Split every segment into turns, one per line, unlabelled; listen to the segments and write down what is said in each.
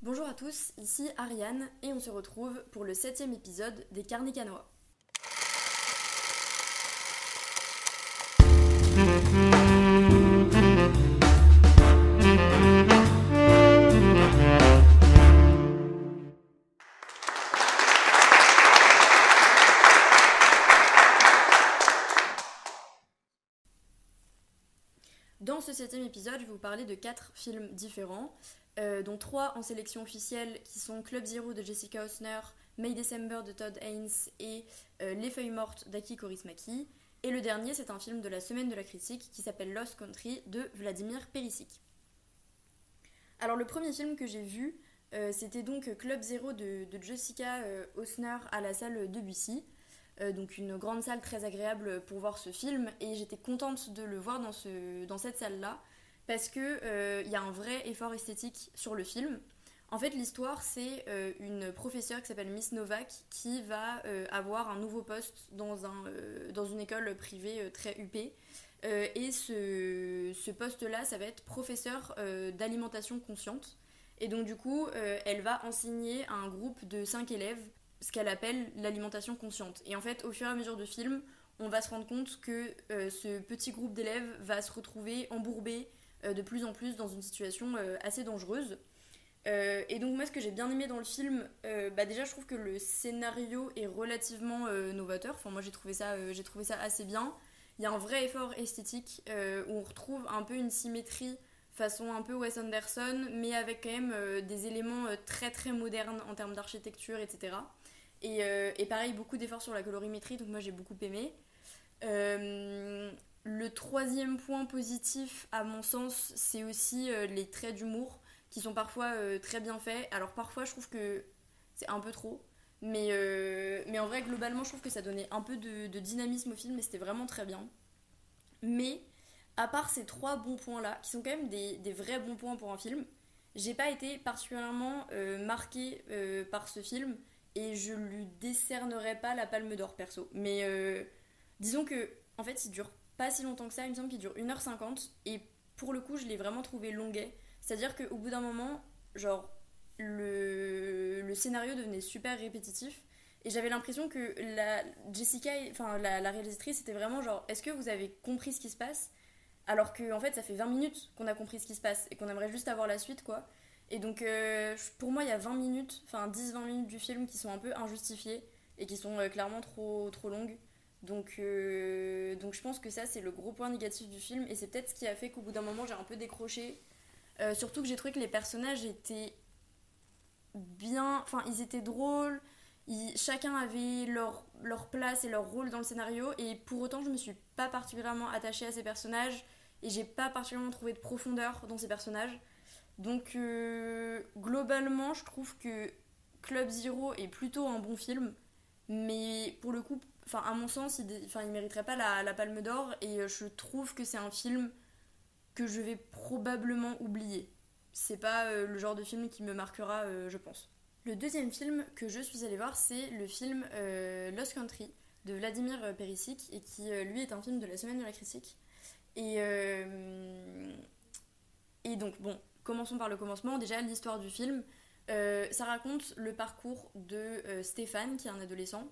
Bonjour à tous, ici Ariane et on se retrouve pour le septième épisode des Carnicanois. Dans épisode, je vais vous parler de quatre films différents, euh, dont trois en sélection officielle qui sont Club Zero de Jessica Osner, May December de Todd Haynes et euh, Les Feuilles Mortes d'Aki Korismaki. Et le dernier, c'est un film de la semaine de la critique qui s'appelle Lost Country de Vladimir Perisic. Alors le premier film que j'ai vu, euh, c'était donc Club Zero de, de Jessica Osner à la salle Debussy. Euh, donc une grande salle très agréable pour voir ce film et j'étais contente de le voir dans, ce, dans cette salle là parce que euh, il y a un vrai effort esthétique sur le film. En fait, l'histoire, c'est euh, une professeure qui s'appelle Miss Novak qui va avoir un nouveau poste dans, un, dans une école privée très huppée. et ce, ce poste-là, ça va être professeur d'alimentation consciente. Et donc, du coup, elle va enseigner à un groupe de 5 élèves ce qu'elle appelle l'alimentation consciente. Et en fait, au fur et à mesure du film, on va se rendre compte que euh, ce petit groupe d'élèves va se retrouver embourbé euh, de plus en plus dans une situation euh, assez dangereuse. et donc moi ce que j'ai bien aimé dans le film, bah déjà je trouve que le scénario est relativement novateur. Enfin moi j'ai trouvé ça, trouvé ça assez bien. Il y a un vrai effort esthétique où on retrouve un peu une symétrie façon un peu Wes Anderson, mais avec quand même des éléments très très modernes en termes d'architecture, etc. Euh, et, pareil, beaucoup d'efforts sur la colorimétrie, donc moi j'ai beaucoup aimé. Euh, le troisième point positif, à mon sens, c'est aussi euh, les traits d'humour qui sont parfois très bien faits. Alors parfois, je trouve que c'est un peu trop. Mais, mais en vrai, globalement, je trouve que ça donnait un peu de, dynamisme au film et c'était vraiment très bien. Mais, à part ces trois bons points-là, qui sont quand même des, des, vrais bons points pour un film, j'ai pas été particulièrement marquée par ce film et je lui décernerai pas la palme d'or perso. Mais euh, disons que, en fait, il dure pas si longtemps que ça, il me semble qu'il dure 1h50 et pour le coup, je l'ai vraiment trouvé longuet. C'est-à-dire qu'au bout d'un moment, genre, le, le scénario devenait super répétitif et j'avais l'impression que la Jessica, enfin la, réalisatrice, était vraiment genre, est-ce que vous avez compris ce qui se passe? Alors qu'en en fait, ça fait 20 minutes qu'on a compris ce qui se passe et qu'on aimerait juste avoir la suite, quoi. Et donc, euh, pour moi, il y a 20 minutes, enfin 10-20 minutes du film qui sont un peu injustifiées et qui sont euh, clairement trop, trop longues. Donc, euh, donc, je pense que ça, c'est le gros point négatif du film. Et c'est peut-être ce qui a fait qu'au bout d'un moment, j'ai un peu décroché. surtout que j'ai trouvé que les personnages étaient bien. Enfin, ils étaient drôles. chacun avait leur, leur place et leur rôle dans le scénario. Et pour autant, je me suis pas particulièrement attachée à ces personnages. Et j'ai pas particulièrement trouvé de profondeur dans ces personnages. Donc euh, globalement, je trouve que Club Zero est plutôt un bon film, mais pour le coup, enfin à mon sens, il, ne mériterait pas la, Palme d'Or et euh, je trouve que c'est un film que je vais probablement oublier. C'est pas euh, le genre de film qui me marquera, je pense. Le deuxième film que je suis allée voir, c'est le film Lost Country de Vladimir Perisic et qui lui est un film de la semaine de la critique. Et, et donc bon, Commençons par le commencement. Déjà, l'histoire du film. Euh, ça raconte le parcours de euh, Stéphane, qui est un adolescent,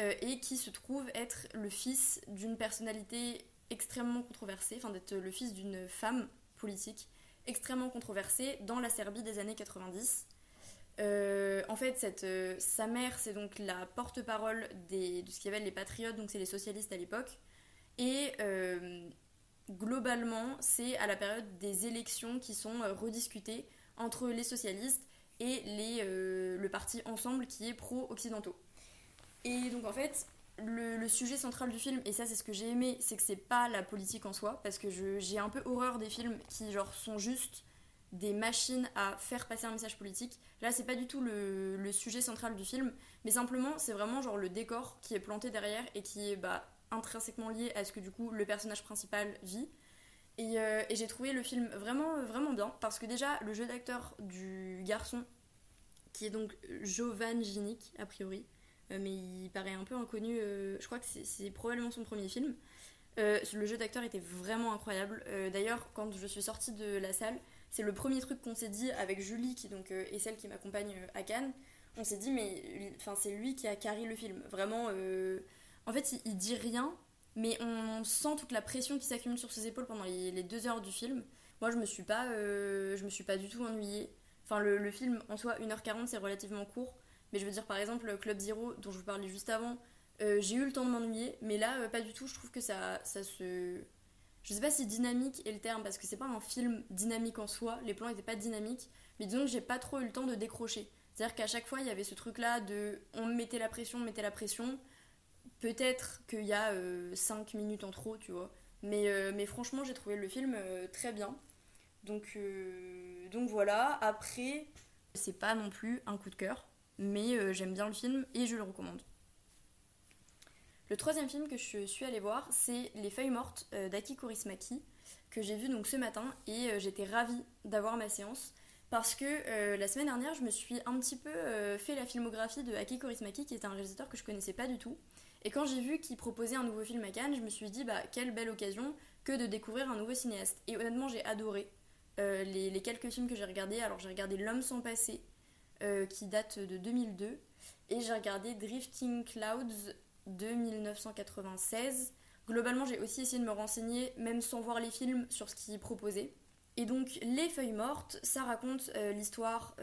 euh, et qui se trouve être le fils d'une personnalité extrêmement controversée, enfin d'être le fils d'une femme politique extrêmement controversée dans la Serbie des années 90. en fait, cette, sa mère, c'est donc la porte-parole de ce qu'il y avait les patriotes, donc c'est les socialistes à l'époque. Et globalement, c'est à la période des élections qui sont euh, rediscutées entre les socialistes et euh, le parti Ensemble qui est pro-occidentaux. Et donc en fait, le, sujet central du film, et ça c'est ce que j'ai aimé, c'est que c'est pas la politique en soi, parce que j'ai un peu horreur des films qui genre sont juste des machines à faire passer un message politique. Là, c'est pas du tout le, sujet central du film, mais simplement c'est vraiment genre le décor qui est planté derrière et qui est bah, intrinsèquement lié à ce que du coup le personnage principal vit. Euh, et, j'ai trouvé le film vraiment, vraiment bien parce que déjà le jeu d'acteur du garçon, qui est donc Jovan Ginic a priori, euh, mais il paraît un peu inconnu, euh, je crois que c'est probablement son premier film. le jeu d'acteur était vraiment incroyable. D'ailleurs, quand je suis sortie de la salle, c'est le premier truc qu'on s'est dit avec Julie, qui donc est celle qui m'accompagne à Cannes. On s'est dit, mais enfin, c'est lui qui a carré le film. Vraiment, en fait, il, dit rien, mais on sent toute la pression qui s'accumule sur ses épaules pendant les, deux heures du film. Moi, je me suis pas, je me suis pas du tout ennuyée. Enfin, le, film en soi, 1h40, c'est relativement court. Mais je veux dire, par exemple, Club Zero, dont je vous parlais juste avant, euh, j'ai eu le temps de m'ennuyer. Mais là, euh, pas du tout. Je trouve que ça, ça se. Je sais pas si dynamique est le terme, parce que c'est pas un film dynamique en soi. Les plans étaient pas dynamiques. Mais disons que j'ai pas trop eu le temps de décrocher. C'est-à-dire qu'à chaque fois, il y avait ce truc-là de. On mettait la pression, on mettait la pression. Peut-être qu'il y a 5 euh, minutes en trop, tu vois. Mais, mais franchement, j'ai trouvé le film très bien. Donc, donc voilà, après, c'est pas non plus un coup de cœur, mais euh, j'aime bien le film et je le recommande. Le troisième film que je suis allée voir, c'est Les Feuilles Mortes euh, d'Aki Korismaki, que j'ai vu donc ce matin et j'étais ravie d'avoir ma séance parce que la semaine dernière, je me suis un petit peu fait la filmographie de Aki qui est un réalisateur que je connaissais pas du tout. Et quand j'ai vu qu'il proposait un nouveau film à Cannes, je me suis dit, bah, quelle belle occasion que de découvrir un nouveau cinéaste. Et honnêtement, j'ai adoré. Euh, les, quelques films que j'ai regardés. Alors j'ai regardé L'homme sans passé, euh, qui date de 2002, et j'ai regardé Drifting Clouds de 1996. Globalement, j'ai aussi essayé de me renseigner, même sans voir les films, sur ce qui est. Et donc, Les Feuilles Mortes, ça raconte euh, l'histoire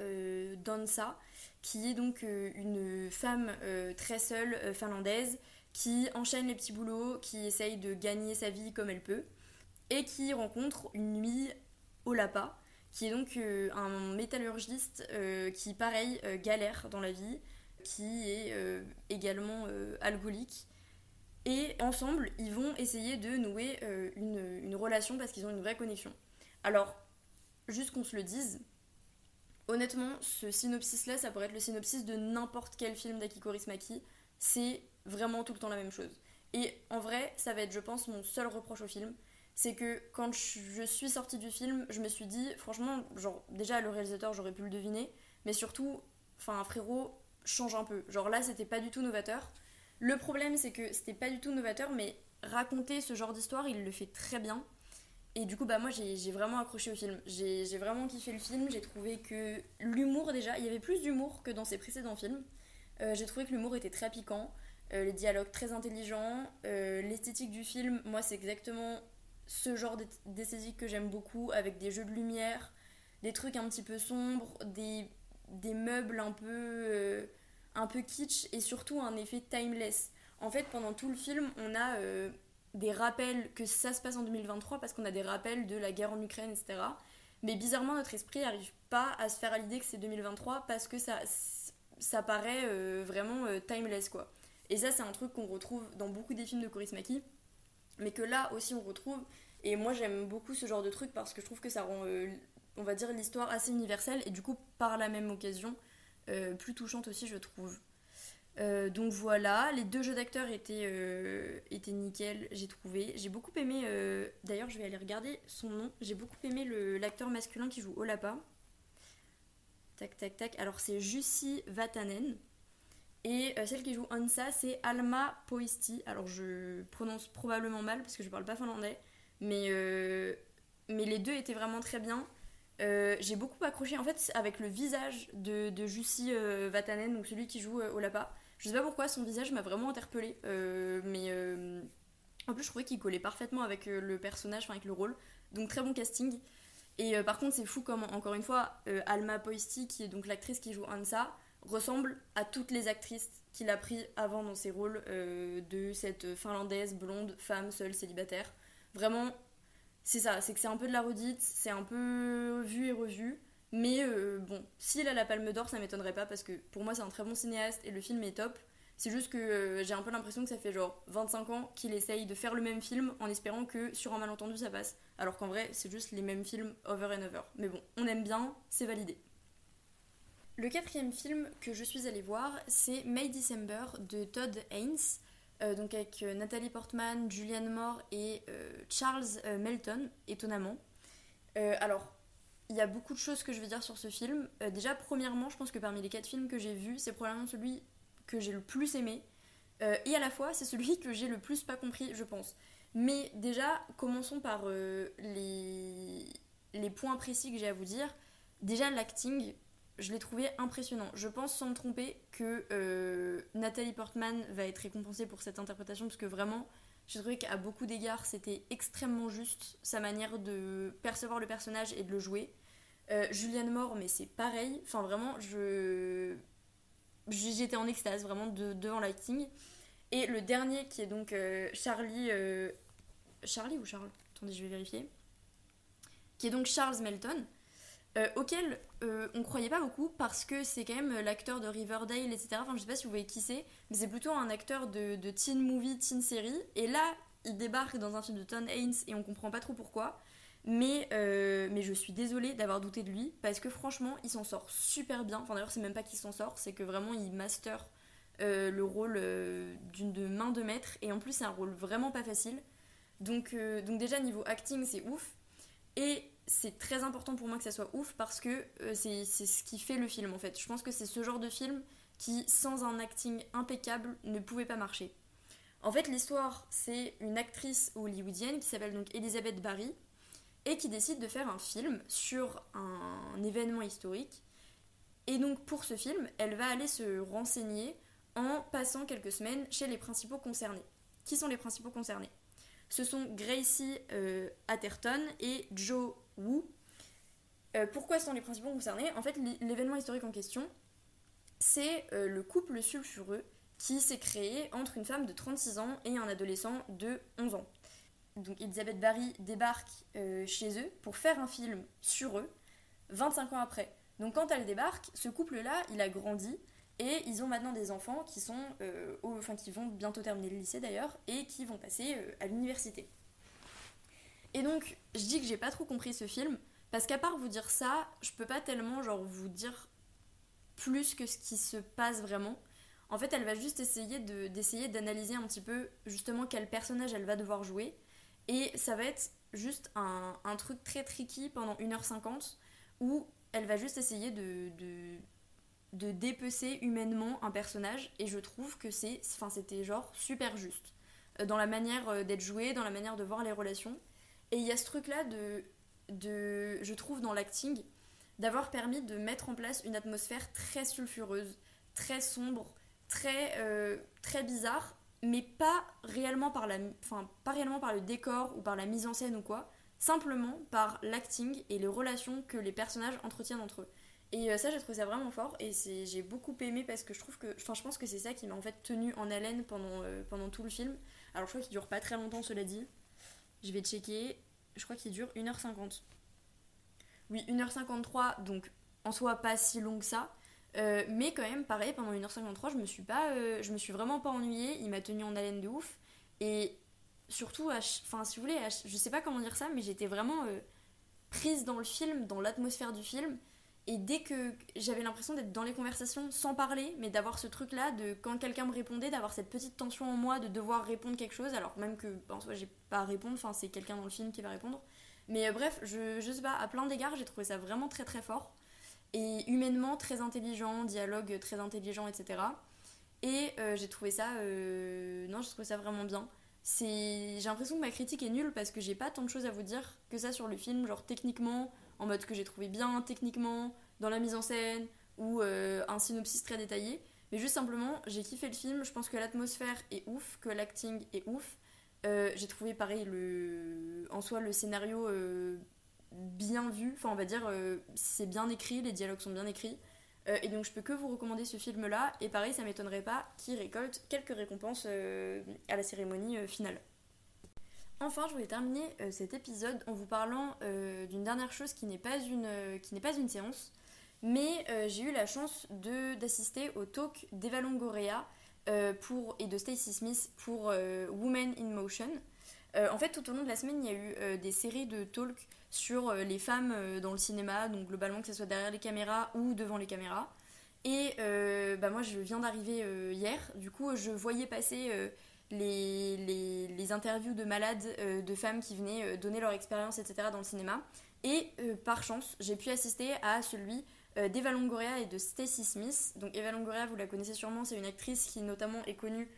d'Ansa, qui est donc une femme très seule finlandaise qui enchaîne les petits boulots, qui essaye de gagner sa vie comme elle peut, et qui rencontre une nuit Olapa, qui est donc euh, un métallurgiste euh, qui, pareil, euh, galère dans la vie, qui est également alcoolique. Et ensemble, ils vont essayer de nouer une, relation parce qu'ils ont une vraie connexion. Alors, juste qu'on se le dise, honnêtement, ce synopsis-là, ça pourrait être le synopsis de n'importe quel film d'Akiko Rismaki. C'est vraiment tout le temps la même chose. Et en vrai, ça va être, je pense, mon seul reproche au film c'est que quand je suis sortie du film, je me suis dit, franchement, genre, déjà le réalisateur, j'aurais pu le deviner, mais surtout, enfin, frérot, change un peu. Genre là, c'était pas du tout novateur. Le problème, c'est que c'était pas du tout novateur, mais raconter ce genre d'histoire, il le fait très bien. Et du coup, bah moi, j'ai vraiment accroché au film. J'ai vraiment kiffé le film. J'ai trouvé que l'humour, déjà, il y avait plus d'humour que dans ses précédents films. Euh, j'ai trouvé que l'humour était très piquant, euh, les dialogues très intelligents, euh, l'esthétique du film, moi, c'est exactement ce genre d'esthétique que j'aime beaucoup, avec des jeux de lumière, des trucs un petit peu sombres, des, des meubles un peu, euh, un peu kitsch et surtout un effet timeless. En fait, pendant tout le film, on a euh, des rappels que ça se passe en 2023 parce qu'on a des rappels de la guerre en Ukraine, etc. Mais bizarrement, notre esprit n'arrive pas à se faire à l'idée que c'est 2023 parce que ça, ça paraît euh, vraiment timeless, quoi. Et ça, c'est un truc qu'on retrouve dans beaucoup des films de Korismaki mais que là aussi on retrouve. Et moi j'aime beaucoup ce genre de truc parce que je trouve que ça rend, euh, on va dire, l'histoire assez universelle et du coup par la même occasion euh, plus touchante aussi je trouve. Euh, donc voilà, les deux jeux d'acteurs étaient, étaient nickel, j'ai trouvé. J'ai beaucoup aimé, d'ailleurs je vais aller regarder son nom, j'ai beaucoup aimé l'acteur masculin qui joue Olapa. Tac tac tac, alors c'est Jussi Vatanen. Et euh, celle qui joue Ansa, c'est Alma Poisti. Alors je prononce probablement mal parce que je parle pas finlandais. Mais, euh, mais les deux étaient vraiment très bien. Euh, j'ai beaucoup accroché en fait avec le visage de, Jussi Vatanen, donc celui qui joue Olapa. Je sais pas pourquoi son visage m'a vraiment interpellée. mais en plus, je trouvais qu'il collait parfaitement avec le personnage, avec le rôle. Donc très bon casting. Et par contre, c'est fou comme, encore une fois, Alma Poisti, qui est donc l'actrice qui joue Ansa, ressemble à toutes les actrices qu'il a pris avant dans ses rôles euh, de cette finlandaise blonde femme seule célibataire. Vraiment, c'est ça, c'est que c'est un peu de la redite, c'est un peu vu et revu. Mais euh, bon, s'il a la palme d'or, ça m'étonnerait pas parce que pour moi c'est un très bon cinéaste et le film est top. C'est juste que euh, j'ai un peu l'impression que ça fait genre 25 ans qu'il essaye de faire le même film en espérant que sur un malentendu ça passe. Alors qu'en vrai, c'est juste les mêmes films over and over. Mais bon, on aime bien, c'est validé. Le quatrième film que je suis allée voir, c'est May December de Todd Haynes, euh, donc avec euh, Nathalie Portman, Julianne Moore et euh, Charles Melton, étonnamment. alors, il y a beaucoup de choses que je vais dire sur ce film. déjà, premièrement, je pense que parmi les quatre films que j'ai vus, c'est probablement celui que j'ai le plus aimé. et à la fois, c'est celui que j'ai le plus pas compris, je pense. Mais déjà, commençons par les les points précis que j'ai à vous dire, déjà l'acting, je l'ai trouvé impressionnant. Je pense sans me tromper que euh, Nathalie Portman va être récompensée pour cette interprétation parce que vraiment, j'ai trouvé qu'à beaucoup d'égards, c'était extrêmement juste sa manière de percevoir le personnage et de le jouer. Euh, Julianne Moore, mais c'est pareil. Enfin, vraiment, je. J'étais en extase vraiment de, devant l'acting. Et le dernier qui est donc euh, Charlie. Euh, Charlie ou Charles? Attendez, je vais vérifier. Qui est donc Charles Melton. Euh, auquel euh, on croyait pas beaucoup parce que c'est quand même l'acteur de Riverdale, etc. Enfin, je sais pas si vous voyez qui c'est, mais c'est plutôt un acteur de, de, teen movie, teen série. Et là, il débarque dans un film de Tom Haynes et on comprend pas trop pourquoi. Mais, euh, mais je suis désolée d'avoir douté de lui parce que franchement, il s'en sort super bien. Enfin, d'ailleurs, c'est même pas qu'il s'en sort, c'est que vraiment il master le rôle d'une main de maître. Et en plus, c'est un rôle vraiment pas facile. Donc, donc déjà, niveau acting, c'est ouf. Et c'est très important pour moi que ça soit ouf parce que euh, c'est ce qui fait le film en fait. Je pense que c'est ce genre de film qui, sans un acting impeccable, ne pouvait pas marcher. En fait, l'histoire, c'est une actrice hollywoodienne qui s'appelle donc Elizabeth Barry et qui décide de faire un film sur un événement historique. Et donc pour ce film, elle va aller se renseigner en passant quelques semaines chez les principaux concernés. Qui sont les principaux concernés? Ce sont Gracie euh, Atherton et Joe euh, pourquoi sont les principaux concernés En fait, l'événement historique en question, c'est euh, le couple sulfureux qui s'est créé entre une femme de 36 ans et un adolescent de 11 ans. Donc Elisabeth Barry débarque euh, chez eux pour faire un film sur eux 25 ans après. Donc quand elle débarque, ce couple-là, il a grandi et ils ont maintenant des enfants qui sont, enfin qui vont bientôt terminer le lycée d'ailleurs et qui vont passer à l'université. Et donc, je dis que j'ai pas trop compris ce film, parce qu'à part vous dire ça, je peux pas tellement genre vous dire plus que ce qui se passe vraiment. En fait, elle va juste essayer d'essayer d'analyser un petit peu justement quel personnage elle va devoir jouer. Et ça va être juste un, truc très tricky pendant 1h50 où elle va juste essayer de, de, de dépecer humainement un personnage. Et je trouve que c'était genre super juste. Euh, dans la manière euh, d'être joué, dans la manière de voir les relations. Et il y a ce truc-là de, de, je trouve, dans l'acting, d'avoir permis de mettre en place une atmosphère très sulfureuse, très sombre, très, euh, très bizarre, mais pas réellement, par la, enfin, pas réellement par le décor ou par la mise en scène ou quoi, simplement par l'acting et les relations que les personnages entretiennent entre eux. Et euh, ça, j'ai trouvé ça vraiment fort et j'ai beaucoup aimé parce que je trouve que, enfin, je pense que c'est ça qui m'a en fait tenu en haleine pendant, euh, pendant tout le film. Alors, je crois qu'il dure pas très longtemps, cela dit. Je vais checker. Je crois qu'il dure 1h50. Oui, 1h53, donc en soi pas si long que ça. Euh, mais quand même, pareil, pendant 1h53, je me suis pas, euh, je me suis vraiment pas ennuyée. Il m'a tenu en haleine de ouf. Et surtout, enfin, si vous voulez, je sais pas comment dire ça, mais j'étais vraiment euh, prise dans le film, dans l'atmosphère du film. Et dès que j'avais l'impression d'être dans les conversations sans parler, mais d'avoir ce truc-là, de quand quelqu'un me répondait, d'avoir cette petite tension en moi de devoir répondre quelque chose, alors même que en soi j'ai pas à répondre, enfin c'est quelqu'un dans le film qui va répondre. Mais euh, bref, je, je sais pas, à plein d'égards, j'ai trouvé ça vraiment très très fort. Et humainement très intelligent, dialogue très intelligent, etc. Et euh, j'ai trouvé ça. Euh, non, j'ai trouvé ça vraiment bien. J'ai l'impression que ma critique est nulle parce que j'ai pas tant de choses à vous dire que ça sur le film, genre techniquement en mode que j'ai trouvé bien techniquement, dans la mise en scène, ou euh, un synopsis très détaillé. Mais juste simplement, j'ai kiffé le film, je pense que l'atmosphère est ouf, que l'acting est ouf. Euh, j'ai trouvé pareil le... en soi le scénario euh, bien vu, enfin on va dire c'est bien écrit, les dialogues sont bien écrits. et donc je peux que vous recommander ce film là, et pareil ça m'étonnerait pas qu'il récolte quelques récompenses à la cérémonie finale. Enfin, je voulais terminer euh, cet épisode en vous parlant euh, d'une dernière chose qui n'est pas une, euh, pas une séance, mais j'ai eu la chance d'assister au talk d'Eva Longoria pour, et de Stacey Smith pour Women in Motion. en fait, tout au long de la semaine, il y a eu des séries de talks sur les femmes dans le cinéma, donc globalement que ce soit derrière les caméras ou devant les caméras. Et bah moi, je viens d'arriver hier, du coup, je voyais passer les, les, interviews de malades, euh, de femmes qui venaient euh, donner leur expérience, etc. dans le cinéma. Et euh, par chance, j'ai pu assister à celui d'Eva Longoria et de Stacey Smith. Donc Eva Longoria, vous la connaissez sûrement, c'est une actrice qui notamment est connue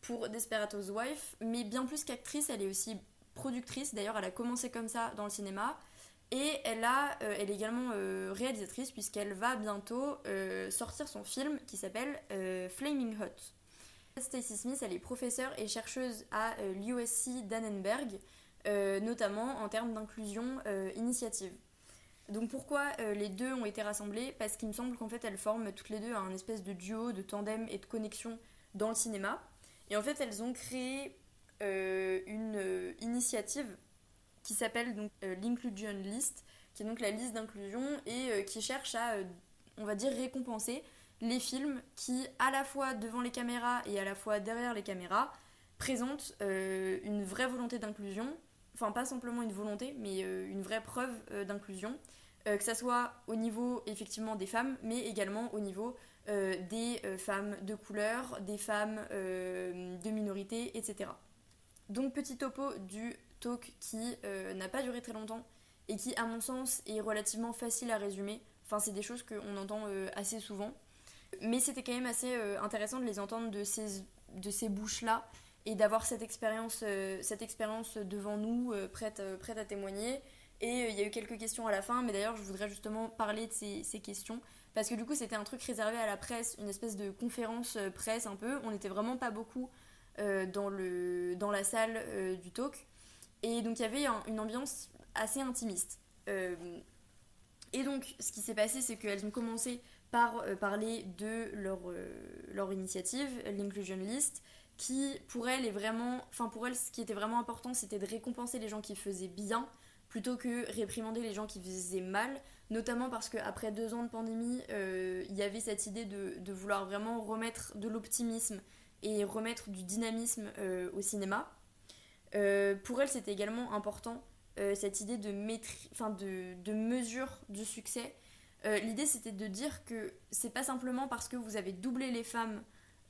pour Desperados Wife, mais bien plus qu'actrice, elle est aussi productrice. D'ailleurs, elle a commencé comme ça dans le cinéma. Et elle, a, elle est également réalisatrice puisqu'elle va bientôt sortir son film qui s'appelle Flaming Hot. Stacy Smith, elle est professeure et chercheuse à euh, l'USC Dannenberg, euh, notamment en termes d'inclusion euh, initiative. Donc pourquoi les deux ont été rassemblés Parce qu'il me semble qu'en fait elles forment toutes les deux un espèce de duo, de tandem et de connexion dans le cinéma. Et en fait elles ont créé une initiative qui s'appelle donc l'Inclusion List, qui est donc la liste d'inclusion et qui cherche à, on va dire, récompenser les films qui, à la fois devant les caméras et à la fois derrière les caméras, présentent euh, une vraie volonté d'inclusion, enfin pas simplement une volonté, mais euh, une vraie preuve euh, d'inclusion, que ce soit au niveau effectivement des femmes, mais également au niveau des femmes de couleur, des femmes de minorité, etc. Donc petit topo du talk qui n'a pas duré très longtemps et qui à mon sens est relativement facile à résumer. Enfin c'est des choses qu'on entend assez souvent. Mais c'était quand même assez euh, intéressant de les entendre de ces, de ces bouches-là et d'avoir cette expérience euh, cette expérience devant nous, euh, prête, prête à témoigner. Et il y a eu quelques questions à la fin, mais d'ailleurs je voudrais justement parler de ces, ces questions. Parce que du coup c'était un truc réservé à la presse, une espèce de conférence presse un peu. On n'était vraiment pas beaucoup dans, le, dans la salle du talk. Et donc il y avait une ambiance assez intimiste. et donc ce qui s'est passé c'est qu'elles ont commencé par euh, parler de leur, euh, leur initiative, l'Inclusion List, qui pour elle est vraiment, enfin pour elle ce qui était vraiment important c'était de récompenser les gens qui faisaient bien plutôt que réprimander les gens qui faisaient mal, notamment parce qu'après deux ans de pandémie, euh, il y avait cette idée de, de vouloir vraiment remettre de l'optimisme et remettre du dynamisme au cinéma. pour elle c'était également important cette idée de, de, de mesure du succès euh, l'idée c'était de dire que c'est pas simplement parce que vous avez doublé les femmes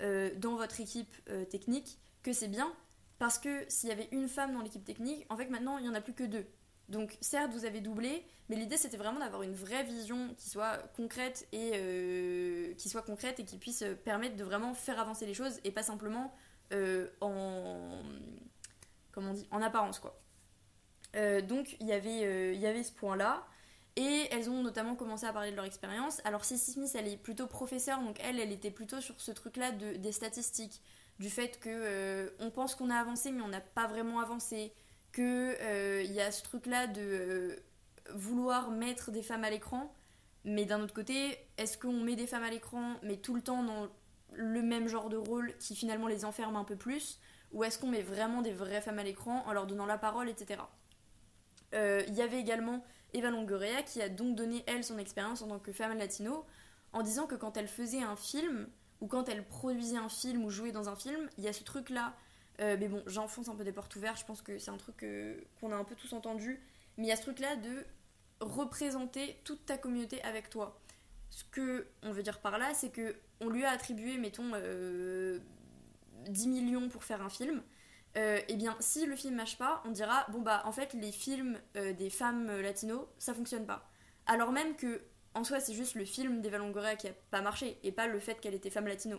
euh, dans votre équipe euh, technique que c'est bien, parce que s'il y avait une femme dans l'équipe technique, en fait maintenant il n'y en a plus que deux. Donc certes vous avez doublé, mais l'idée c'était vraiment d'avoir une vraie vision qui soit concrète et qui soit concrète et qui puisse permettre de vraiment faire avancer les choses et pas simplement en comment en apparence quoi. donc il y avait il y avait ce point là. Et elles ont notamment commencé à parler de leur expérience. Alors Cissy Smith, elle est plutôt professeure, donc elle, elle était plutôt sur ce truc-là de, des statistiques, du fait que euh, on pense qu'on a avancé, mais on n'a pas vraiment avancé, que euh, il y a ce truc-là de euh, vouloir mettre des femmes à l'écran, mais d'un autre côté, est-ce qu'on met des femmes à l'écran, mais tout le temps dans le même genre de rôle qui finalement les enferme un peu plus, ou est-ce qu'on met vraiment des vraies femmes à l'écran en leur donnant la parole, etc. Il y avait également Eva Longoria, qui a donc donné, elle, son expérience en tant que femme latino, en disant que quand elle faisait un film, ou quand elle produisait un film ou jouait dans un film, il y a ce truc-là. Euh, mais bon, j'enfonce un peu des portes ouvertes, je pense que c'est un truc qu'on a un peu tous entendu. Mais il y a ce truc-là de représenter toute ta communauté avec toi. Ce que on veut dire par là, c'est que on lui a attribué, mettons, 10 euh, millions pour faire un film. Euh, eh bien, si le film marche pas, on dira bon bah en fait les films euh, des femmes euh, latinos ça fonctionne pas. Alors même que en soi c'est juste le film d'Eva Longoria qui a pas marché et pas le fait qu'elle était femme latino.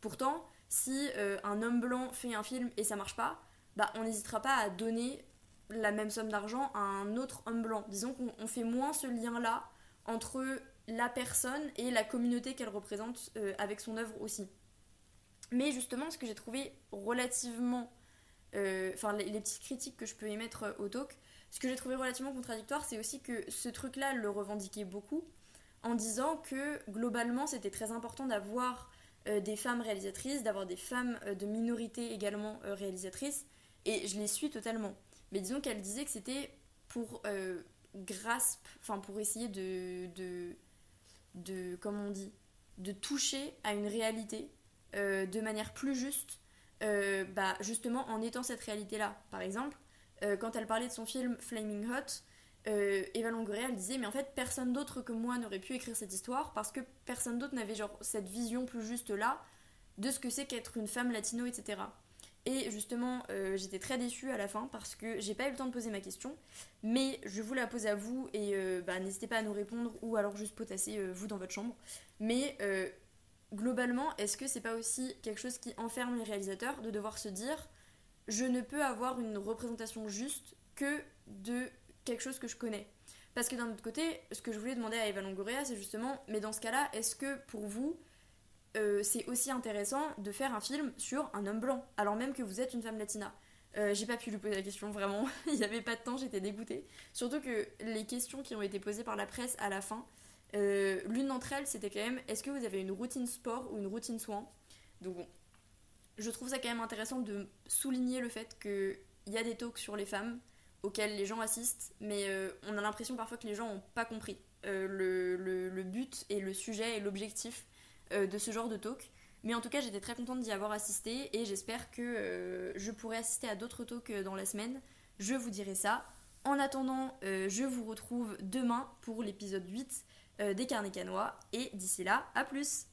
Pourtant, si un homme blanc fait un film et ça marche pas, bah on n'hésitera pas à donner la même somme d'argent à un autre homme blanc. Disons qu'on fait moins ce lien là entre la personne et la communauté qu'elle représente avec son œuvre aussi. Mais justement, ce que j'ai trouvé relativement euh, enfin les, petites critiques que je peux émettre euh, au talk, ce que j'ai trouvé relativement contradictoire, c'est aussi que ce truc-là le revendiquait beaucoup en disant que globalement c'était très important d'avoir euh, des femmes réalisatrices, d'avoir des femmes de minorité également réalisatrices, et je les suis totalement. Mais disons qu'elle disait que c'était pour grasp, enfin pour essayer de, de, de, comment on dit, de toucher à une réalité de manière plus juste euh, bah, justement en étant cette réalité-là. Par exemple, euh, quand elle parlait de son film Flaming Hot, euh, Eva Longoria elle disait mais en fait personne d'autre que moi n'aurait pu écrire cette histoire parce que personne d'autre n'avait genre cette vision plus juste là de ce que c'est qu'être une femme latino etc et justement j'étais très déçue à la fin parce que j'ai pas eu le temps de poser ma question mais je vous la pose à vous et bah, n'hésitez pas à nous répondre ou alors juste potasser vous dans votre chambre mais globalement, est-ce que c'est pas aussi quelque chose qui enferme les réalisateurs de devoir se dire je ne peux avoir une représentation juste que de quelque chose que je connais? Parce que d'un autre côté, ce que je voulais demander à Eva Longoria, c'est justement, mais dans ce cas-là, est-ce que pour vous, euh, c'est aussi intéressant de faire un film sur un homme blanc, alors même que vous êtes une femme latina? Euh, j'ai pas pu lui poser la question, vraiment. Il n'y avait pas de temps, j'étais dégoûtée. Surtout que les questions qui ont été posées par la presse à la fin, euh, l'une d'entre elles, c'était quand même est-ce que vous avez une routine sport ou une routine soin? Donc bon, je trouve ça quand même intéressant de souligner le fait qu'il y a des talks sur les femmes auxquels les gens assistent, mais euh, on a l'impression parfois que les gens n'ont pas compris le, le, but et le sujet et l'objectif de ce genre de talk. Mais en tout cas, j'étais très contente d'y avoir assisté et j'espère que euh, je pourrai assister à d'autres talks euh, dans la semaine. Je vous dirai ça. En attendant, euh, je vous retrouve demain pour l'épisode 8 des Carnets Canois. Et d'ici là, à plus